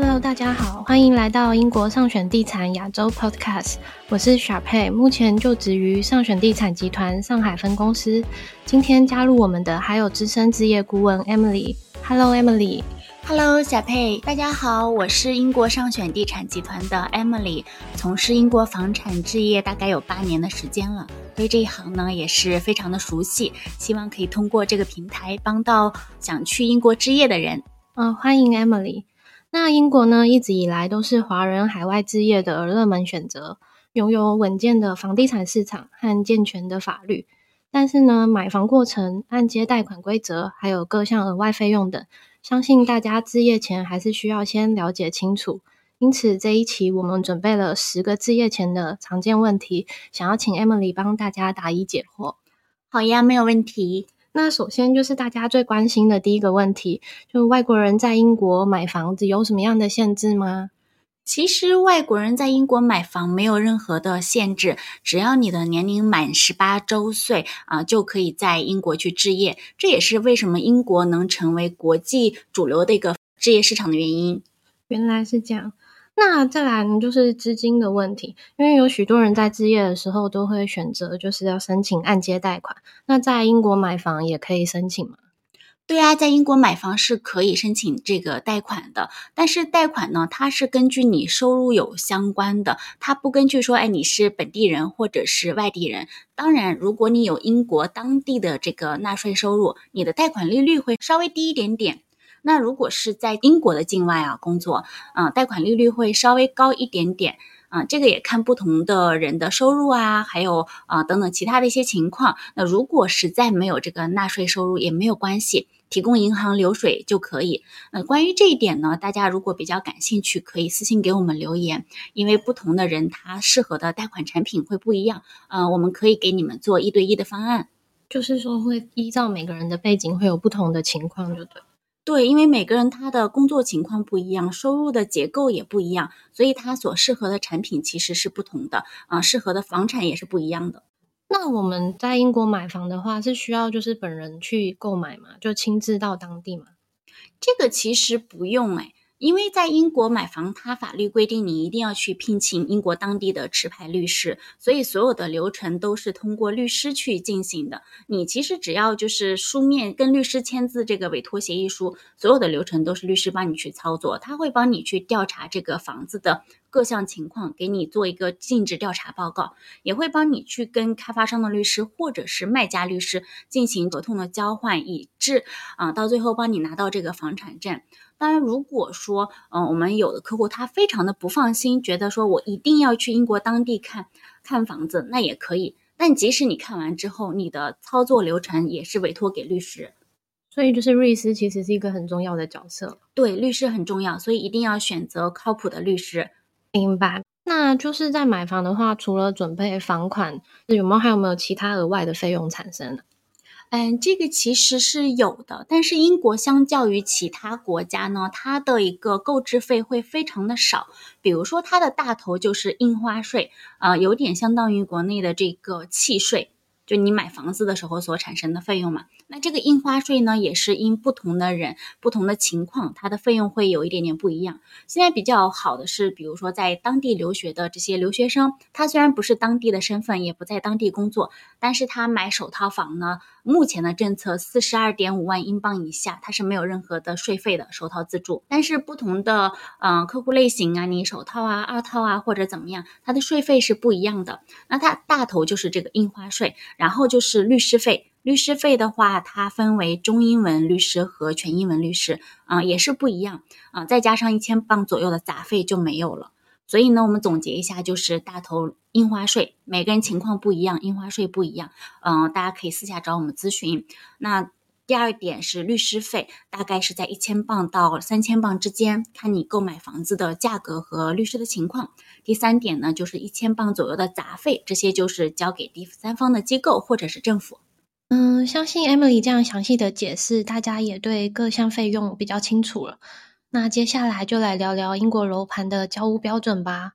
Hello，大家好，欢迎来到英国上选地产亚洲 Podcast。我是小佩，目前就职于上选地产集团上海分公司。今天加入我们的还有资深置业顾问 Emily。Hello，Emily。Hello，小佩，大家好，我是英国上选地产集团的 Emily，从事英国房产置业大概有八年的时间了，对这一行呢也是非常的熟悉。希望可以通过这个平台帮到想去英国置业的人。嗯，欢迎 Emily。那英国呢，一直以来都是华人海外置业的热门选择，拥有稳健的房地产市场和健全的法律。但是呢，买房过程、按揭贷款规则，还有各项额外费用等，相信大家置业前还是需要先了解清楚。因此，这一期我们准备了十个置业前的常见问题，想要请 Emily 帮大家答疑解惑。好呀，没有问题。那首先就是大家最关心的第一个问题，就外国人在英国买房子有什么样的限制吗？其实外国人在英国买房没有任何的限制，只要你的年龄满十八周岁啊，就可以在英国去置业。这也是为什么英国能成为国际主流的一个置业市场的原因。原来是这样。那再来呢，就是资金的问题，因为有许多人在置业的时候都会选择就是要申请按揭贷款。那在英国买房也可以申请吗？对啊，在英国买房是可以申请这个贷款的，但是贷款呢，它是根据你收入有相关的，它不根据说，哎，你是本地人或者是外地人。当然，如果你有英国当地的这个纳税收入，你的贷款利率会稍微低一点点。那如果是在英国的境外啊工作，啊，贷款利率会稍微高一点点，啊，这个也看不同的人的收入啊，还有啊等等其他的一些情况。那如果实在没有这个纳税收入也没有关系，提供银行流水就可以。那关于这一点呢，大家如果比较感兴趣，可以私信给我们留言，因为不同的人他适合的贷款产品会不一样，嗯，我们可以给你们做一对一的方案，就是说会依照每个人的背景会有不同的情况，就对。对，因为每个人他的工作情况不一样，收入的结构也不一样，所以他所适合的产品其实是不同的啊，适合的房产也是不一样的。那我们在英国买房的话，是需要就是本人去购买嘛，就亲自到当地嘛？这个其实不用哎。因为在英国买房，它法律规定你一定要去聘请英国当地的持牌律师，所以所有的流程都是通过律师去进行的。你其实只要就是书面跟律师签字这个委托协议书，所有的流程都是律师帮你去操作，他会帮你去调查这个房子的。各项情况给你做一个尽职调查报告，也会帮你去跟开发商的律师或者是卖家律师进行合同的交换，以致啊到最后帮你拿到这个房产证。当然，如果说嗯我们有的客户他非常的不放心，觉得说我一定要去英国当地看看房子，那也可以。但即使你看完之后，你的操作流程也是委托给律师。所以就是律师其实是一个很重要的角色。对，律师很重要，所以一定要选择靠谱的律师。明白，那就是在买房的话，除了准备房款，有没有还有没有其他额外的费用产生呢？嗯，这个其实是有的，但是英国相较于其他国家呢，它的一个购置费会非常的少。比如说，它的大头就是印花税，啊，有点相当于国内的这个契税。就你买房子的时候所产生的费用嘛，那这个印花税呢，也是因不同的人、不同的情况，它的费用会有一点点不一样。现在比较好的是，比如说在当地留学的这些留学生，他虽然不是当地的身份，也不在当地工作，但是他买首套房呢，目前的政策四十二点五万英镑以下，它是没有任何的税费的首套自住。但是不同的嗯客户类型啊，你首套啊、二套啊或者怎么样，它的税费是不一样的。那它大头就是这个印花税。然后就是律师费，律师费的话，它分为中英文律师和全英文律师，啊，也是不一样，啊，再加上一千磅左右的杂费就没有了。所以呢，我们总结一下，就是大头印花税，每个人情况不一样，印花税不一样，嗯，大家可以私下找我们咨询。那。第二点是律师费，大概是在一千磅到三千磅之间，看你购买房子的价格和律师的情况。第三点呢，就是一千磅左右的杂费，这些就是交给第三方的机构或者是政府。嗯，相信 Emily 这样详细的解释，大家也对各项费用比较清楚了。那接下来就来聊聊英国楼盘的交屋标准吧，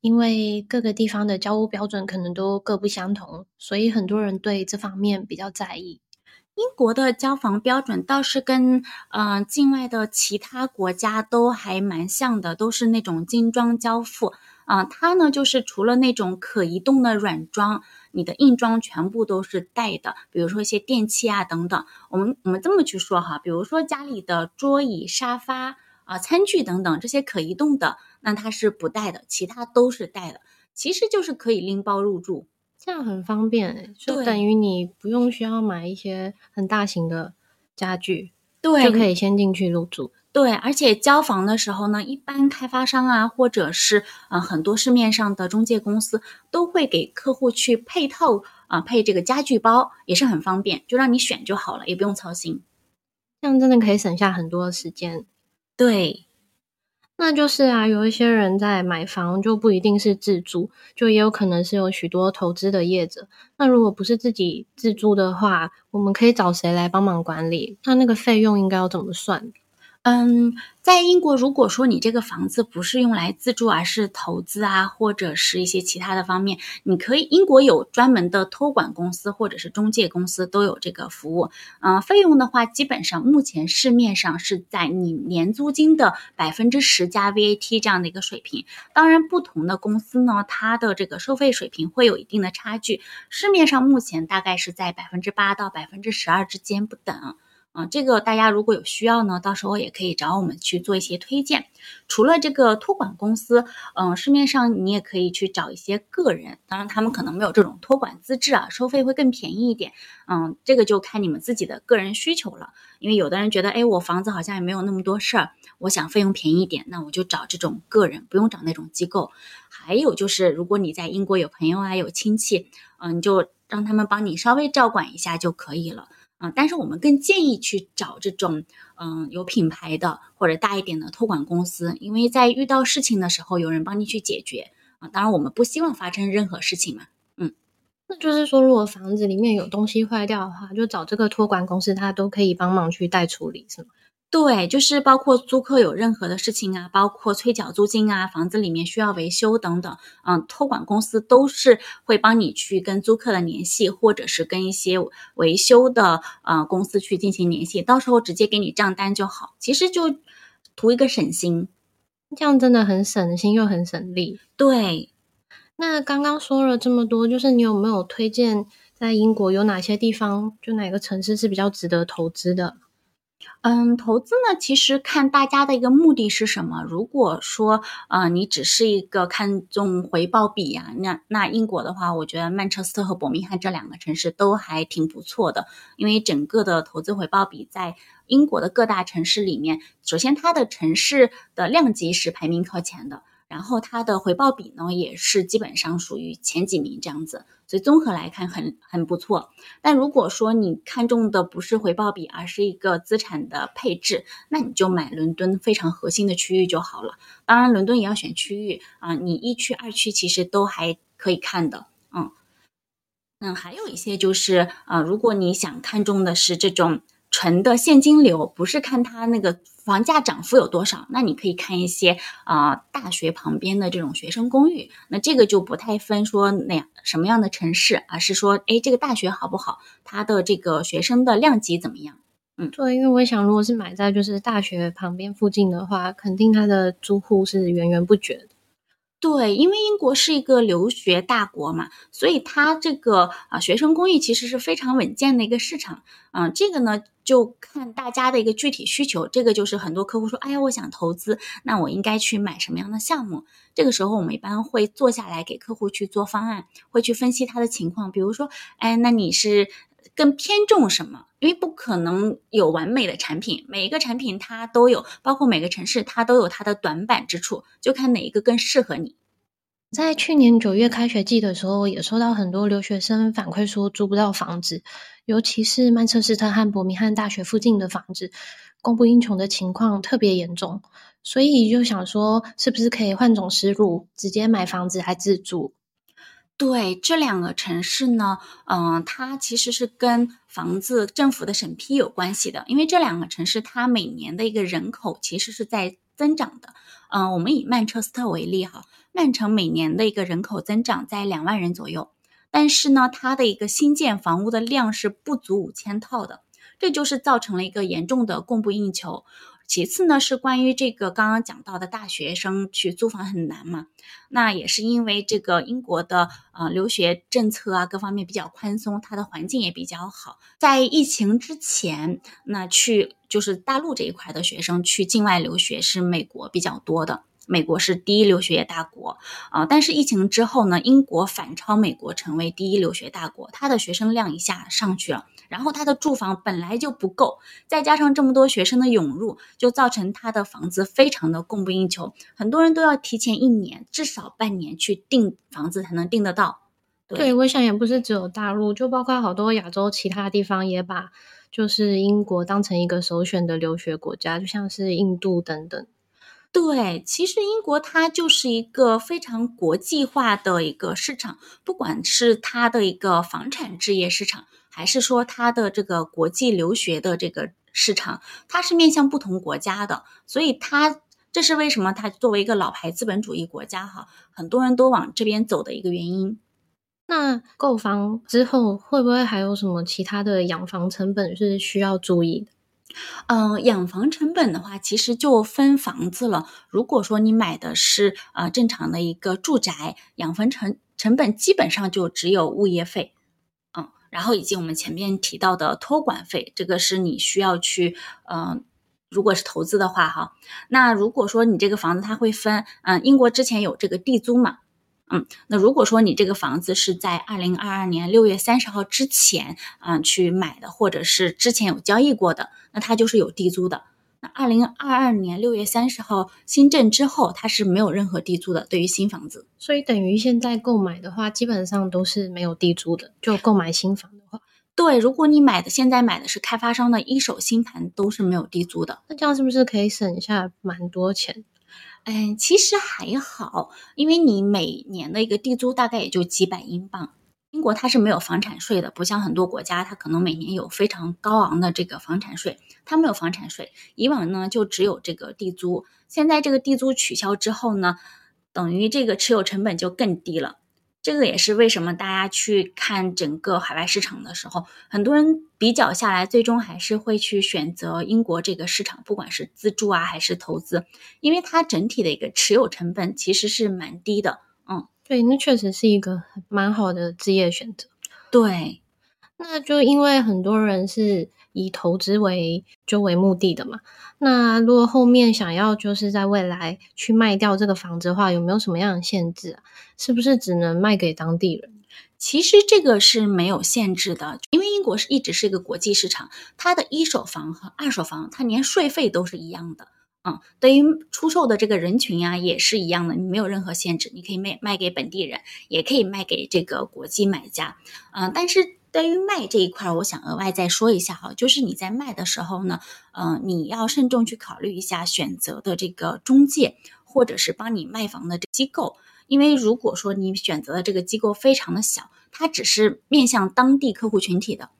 因为各个地方的交屋标准可能都各不相同，所以很多人对这方面比较在意。英国的交房标准倒是跟嗯境外的其他国家都还蛮像的，都是那种精装交付。啊，它呢就是除了那种可移动的软装，你的硬装全部都是带的，比如说一些电器啊等等。我们我们这么去说哈，比如说家里的桌椅、沙发啊、餐具等等这些可移动的，那它是不带的，其他都是带的。其实就是可以拎包入住，这样很方便，就等于你不用需要买一些很大型的家具，对，就可以先进去入住。对，而且交房的时候呢，一般开发商啊，或者是呃很多市面上的中介公司都会给客户去配套啊，配这个家具包，也是很方便，就让你选就好了，也不用操心。这样真的可以省下很多时间。对。那就是啊，有一些人在买房就不一定是自住，就也有可能是有许多投资的业者。那如果不是自己自住的话，我们可以找谁来帮忙管理？那那个费用应该要怎么算？嗯，在英国，如果说你这个房子不是用来自住，而是投资啊，或者是一些其他的方面，你可以，英国有专门的托管公司或者是中介公司都有这个服务。嗯，费用的话，基本上目前市面上是在你年租金的百分之十加 VAT 这样的一个水平。当然，不同的公司呢，它的这个收费水平会有一定的差距。市面上目前大概是在百分之八到百分之十二之间不等。啊，这个大家如果有需要呢，到时候也可以找我们去做一些推荐。除了这个托管公司，嗯，市面上你也可以去找一些个人，当然他们可能没有这种托管资质啊，收费会更便宜一点。嗯，这个就看你们自己的个人需求了。因为有的人觉得，哎，我房子好像也没有那么多事儿，我想费用便宜一点，那我就找这种个人，不用找那种机构。还有就是，如果你在英国有朋友啊，有亲戚，嗯，你就让他们帮你稍微照管一下就可以了。啊，但是我们更建议去找这种嗯有品牌的或者大一点的托管公司，因为在遇到事情的时候有人帮你去解决啊。当然，我们不希望发生任何事情嘛。嗯，那就是说，如果房子里面有东西坏掉的话，就找这个托管公司，他都可以帮忙去代处理，是吗？对，就是包括租客有任何的事情啊，包括催缴租金啊，房子里面需要维修等等，嗯，托管公司都是会帮你去跟租客的联系，或者是跟一些维修的呃公司去进行联系，到时候直接给你账单就好。其实就图一个省心，这样真的很省心又很省力。对，那刚刚说了这么多，就是你有没有推荐在英国有哪些地方，就哪个城市是比较值得投资的？嗯，投资呢，其实看大家的一个目的是什么。如果说，呃，你只是一个看重回报比呀，那那英国的话，我觉得曼彻斯特和伯明翰这两个城市都还挺不错的，因为整个的投资回报比在英国的各大城市里面，首先它的城市的量级是排名靠前的。然后它的回报比呢，也是基本上属于前几名这样子，所以综合来看很很不错。但如果说你看中的不是回报比，而是一个资产的配置，那你就买伦敦非常核心的区域就好了。当然，伦敦也要选区域啊，你一区、二区其实都还可以看的。嗯，嗯，还有一些就是啊，如果你想看中的是这种。纯的现金流不是看它那个房价涨幅有多少，那你可以看一些啊大学旁边的这种学生公寓，那这个就不太分说那样什么样的城市，而是说哎这个大学好不好，它的这个学生的量级怎么样？嗯，对，因为我想如果是买在就是大学旁边附近的话，肯定它的租户是源源不绝。对，因为英国是一个留学大国嘛，所以它这个啊学生公寓其实是非常稳健的一个市场。嗯，这个呢就看大家的一个具体需求。这个就是很多客户说，哎呀，我想投资，那我应该去买什么样的项目？这个时候我们一般会坐下来给客户去做方案，会去分析他的情况。比如说，哎，那你是更偏重什么？因为不可能有完美的产品，每一个产品它都有，包括每个城市它都有它的短板之处，就看哪一个更适合你。在去年九月开学季的时候，也收到很多留学生反馈说租不到房子，尤其是曼彻斯特和伯明翰大学附近的房子供不应求的情况特别严重，所以就想说，是不是可以换种思路，直接买房子还自住？对这两个城市呢，嗯，它其实是跟房子政府的审批有关系的，因为这两个城市它每年的一个人口其实是在增长的。嗯，我们以曼彻斯特为例哈，曼城每年的一个人口增长在两万人左右。但是呢，它的一个新建房屋的量是不足五千套的，这就是造成了一个严重的供不应求。其次呢，是关于这个刚刚讲到的大学生去租房很难嘛，那也是因为这个英国的呃留学政策啊各方面比较宽松，它的环境也比较好。在疫情之前，那去就是大陆这一块的学生去境外留学是美国比较多的。美国是第一留学大国啊，但是疫情之后呢，英国反超美国成为第一留学大国，它的学生量一下上去了，然后他的住房本来就不够，再加上这么多学生的涌入，就造成他的房子非常的供不应求，很多人都要提前一年至少半年去订房子才能订得到。对，我想也不是只有大陆，就包括好多亚洲其他地方也把就是英国当成一个首选的留学国家，就像是印度等等。对，其实英国它就是一个非常国际化的一个市场，不管是它的一个房产置业市场，还是说它的这个国际留学的这个市场，它是面向不同国家的，所以它这是为什么它作为一个老牌资本主义国家哈，很多人都往这边走的一个原因。那购房之后会不会还有什么其他的养房成本是需要注意的？嗯，养房成本的话，其实就分房子了。如果说你买的是呃正常的一个住宅，养房成成本基本上就只有物业费，嗯，然后以及我们前面提到的托管费，这个是你需要去，嗯，如果是投资的话哈。那如果说你这个房子它会分，嗯，英国之前有这个地租嘛？嗯，那如果说你这个房子是在二零二二年六月三十号之前，嗯，去买的，或者是之前有交易过的，那它就是有地租的。那二零二二年六月三十号新政之后，它是没有任何地租的，对于新房子。所以等于现在购买的话，基本上都是没有地租的。就购买新房的话，对，如果你买的现在买的是开发商的一手新盘，都是没有地租的。那这样是不是可以省下蛮多钱？嗯，其实还好，因为你每年的一个地租大概也就几百英镑。英国它是没有房产税的，不像很多国家，它可能每年有非常高昂的这个房产税，它没有房产税。以往呢，就只有这个地租，现在这个地租取消之后呢，等于这个持有成本就更低了。这个也是为什么大家去看整个海外市场的时候，很多人比较下来，最终还是会去选择英国这个市场，不管是自住啊还是投资，因为它整体的一个持有成本其实是蛮低的。嗯，对，那确实是一个蛮好的职业选择。对，那就因为很多人是。以投资为就为目的的嘛？那如果后面想要就是在未来去卖掉这个房子的话，有没有什么样的限制啊？是不是只能卖给当地人？其实这个是没有限制的，因为英国是一直是一个国际市场，它的一手房和二手房，它连税费都是一样的。嗯，对于出售的这个人群呀，也是一样的，你没有任何限制，你可以卖卖给本地人，也可以卖给这个国际买家。嗯，但是。对于卖这一块，我想额外再说一下哈，就是你在卖的时候呢，嗯，你要慎重去考虑一下选择的这个中介，或者是帮你卖房的机构，因为如果说你选择的这个机构非常的小，它只是面向当地客户群体的，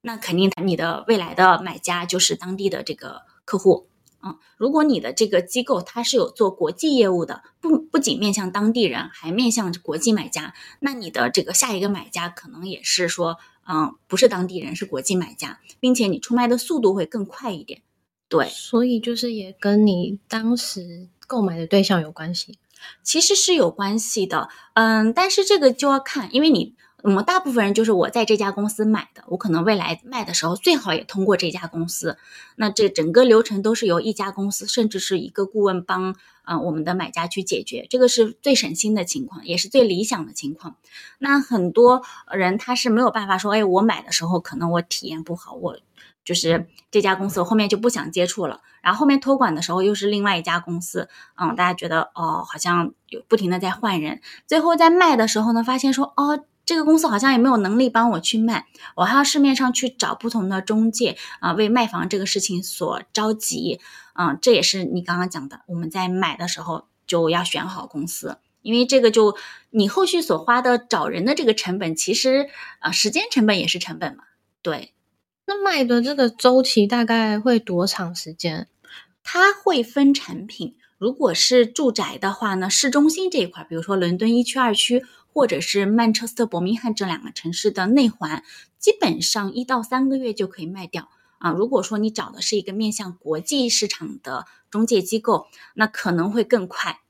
那肯定你的未来的买家就是当地的这个客户。嗯，如果你的这个机构它是有做国际业务的，不不仅面向当地人，还面向国际买家，那你的这个下一个买家可能也是说。嗯，不是当地人，是国际买家，并且你出卖的速度会更快一点。对，所以就是也跟你当时购买的对象有关系，其实是有关系的。嗯，但是这个就要看，因为你。我们大部分人就是我在这家公司买的，我可能未来卖的时候最好也通过这家公司。那这整个流程都是由一家公司，甚至是一个顾问帮啊我们的买家去解决，这个是最省心的情况，也是最理想的情况。那很多人他是没有办法说，哎，我买的时候可能我体验不好，我就是这家公司我后面就不想接触了。然后后面托管的时候又是另外一家公司，嗯，大家觉得哦好像有不停的在换人，最后在卖的时候呢，发现说哦。这个公司好像也没有能力帮我去卖，我还要市面上去找不同的中介啊，为卖房这个事情所着急啊。这也是你刚刚讲的，我们在买的时候就要选好公司，因为这个就你后续所花的找人的这个成本，其实啊时间成本也是成本嘛。对，那卖的这个周期大概会多长时间？它会分产品。如果是住宅的话呢，市中心这一块，比如说伦敦一区、二区，或者是曼彻斯特、伯明翰这两个城市的内环，基本上一到三个月就可以卖掉啊。如果说你找的是一个面向国际市场的中介机构，那可能会更快。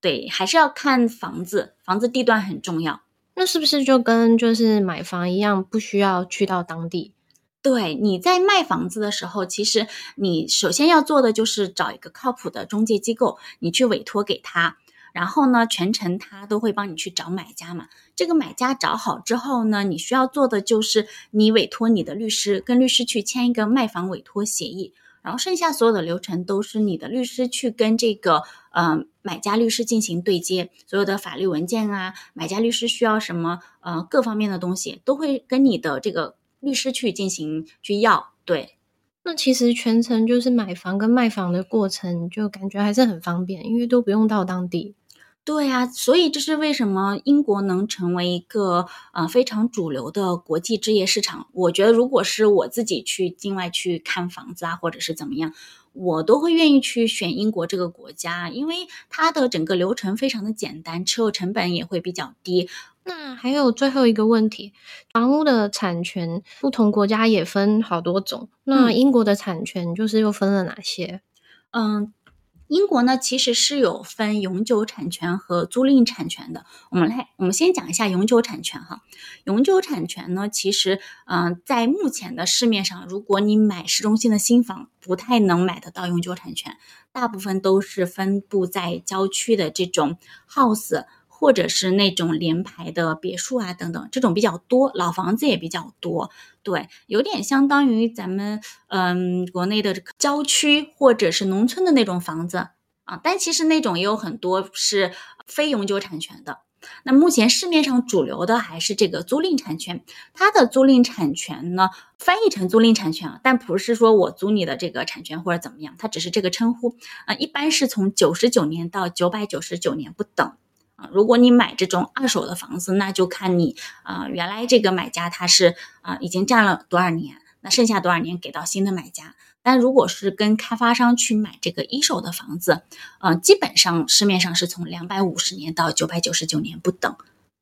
对，还是要看房子，房子地段很重要。那是不是就跟就是买房一样，不需要去到当地？对，你在卖房子的时候，其实你首先要做的就是找一个靠谱的中介机构，你去委托给他，然后呢，全程他都会帮你去找买家嘛。这个买家找好之后呢，你需要做的就是你委托你的律师，跟律师去签一个卖房委托协议，然后剩下所有的流程都是你的律师去跟这个呃买家律师进行对接，所有的法律文件啊，买家律师需要什么呃各方面的东西，都会跟你的这个。律师去进行去要对，那其实全程就是买房跟卖房的过程，就感觉还是很方便，因为都不用到当地。对呀，所以这是为什么英国能成为一个呃非常主流的国际置业市场。我觉得，如果是我自己去境外去看房子啊，或者是怎么样，我都会愿意去选英国这个国家，因为它的整个流程非常的简单，持有成本也会比较低。那还有最后一个问题，房屋的产权不同国家也分好多种。那英国的产权就是又分了哪些？嗯，英国呢其实是有分永久产权和租赁产权的。我们来，我们先讲一下永久产权哈。永久产权呢，其实嗯，在目前的市面上，如果你买市中心的新房，不太能买得到永久产权，大部分都是分布在郊区的这种 house。或者是那种联排的别墅啊，等等，这种比较多，老房子也比较多，对，有点相当于咱们嗯国内的郊区或者是农村的那种房子啊，但其实那种也有很多是非永久产权的。那目前市面上主流的还是这个租赁产权，它的租赁产权呢翻译成租赁产权啊，但不是说我租你的这个产权或者怎么样，它只是这个称呼啊，一般是从九十九年到九百九十九年不等。如果你买这种二手的房子，那就看你啊，原来这个买家他是啊已经占了多少年，那剩下多少年给到新的买家。但如果是跟开发商去买这个一手的房子，嗯，基本上市面上是从两百五十年到九百九十九年不等。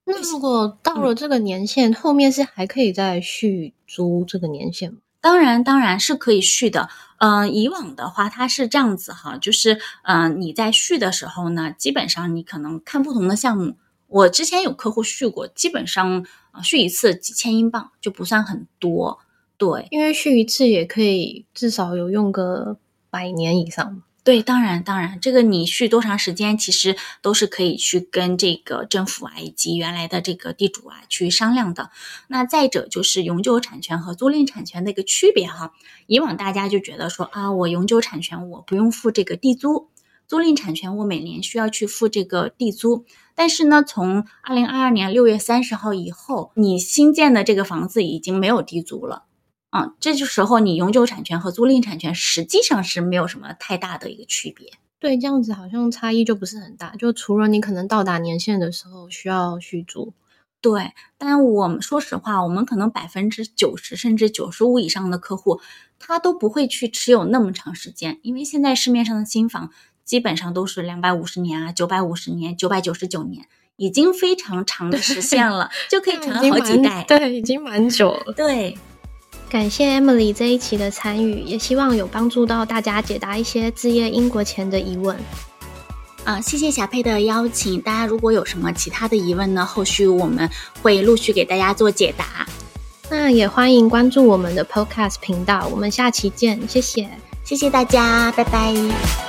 那如果到了这个年限，后面是还可以再续租这个年限吗？当然，当然是可以续的。嗯，以往的话，它是这样子哈，就是嗯，你在续的时候呢，基本上你可能看不同的项目。我之前有客户续过，基本上续一次几千英镑就不算很多。对，因为续一次也可以至少有用个百年以上。对，当然，当然，这个你续多长时间，其实都是可以去跟这个政府啊，以及原来的这个地主啊去商量的。那再者就是永久产权和租赁产权的一个区别哈。以往大家就觉得说啊，我永久产权我不用付这个地租，租赁产权我每年需要去付这个地租。但是呢，从二零二二年六月三十号以后，你新建的这个房子已经没有地租了。啊，这就时候你永久产权和租赁产权实际上是没有什么太大的一个区别。对，这样子好像差异就不是很大。就除了你可能到达年限的时候需要续租，对。但我们说实话，我们可能百分之九十甚至九十五以上的客户，他都不会去持有那么长时间，因为现在市面上的新房基本上都是两百五十年啊，九百五十年、九百九十九年，已经非常长的时限了，就可以 传好几代。对，已经蛮久了。对。感谢 Emily 这一期的参与，也希望有帮助到大家解答一些置业英国前的疑问。啊，谢谢小佩的邀请，大家如果有什么其他的疑问呢，后续我们会陆续给大家做解答。那也欢迎关注我们的 Podcast 频道，我们下期见，谢谢，谢谢大家，拜拜。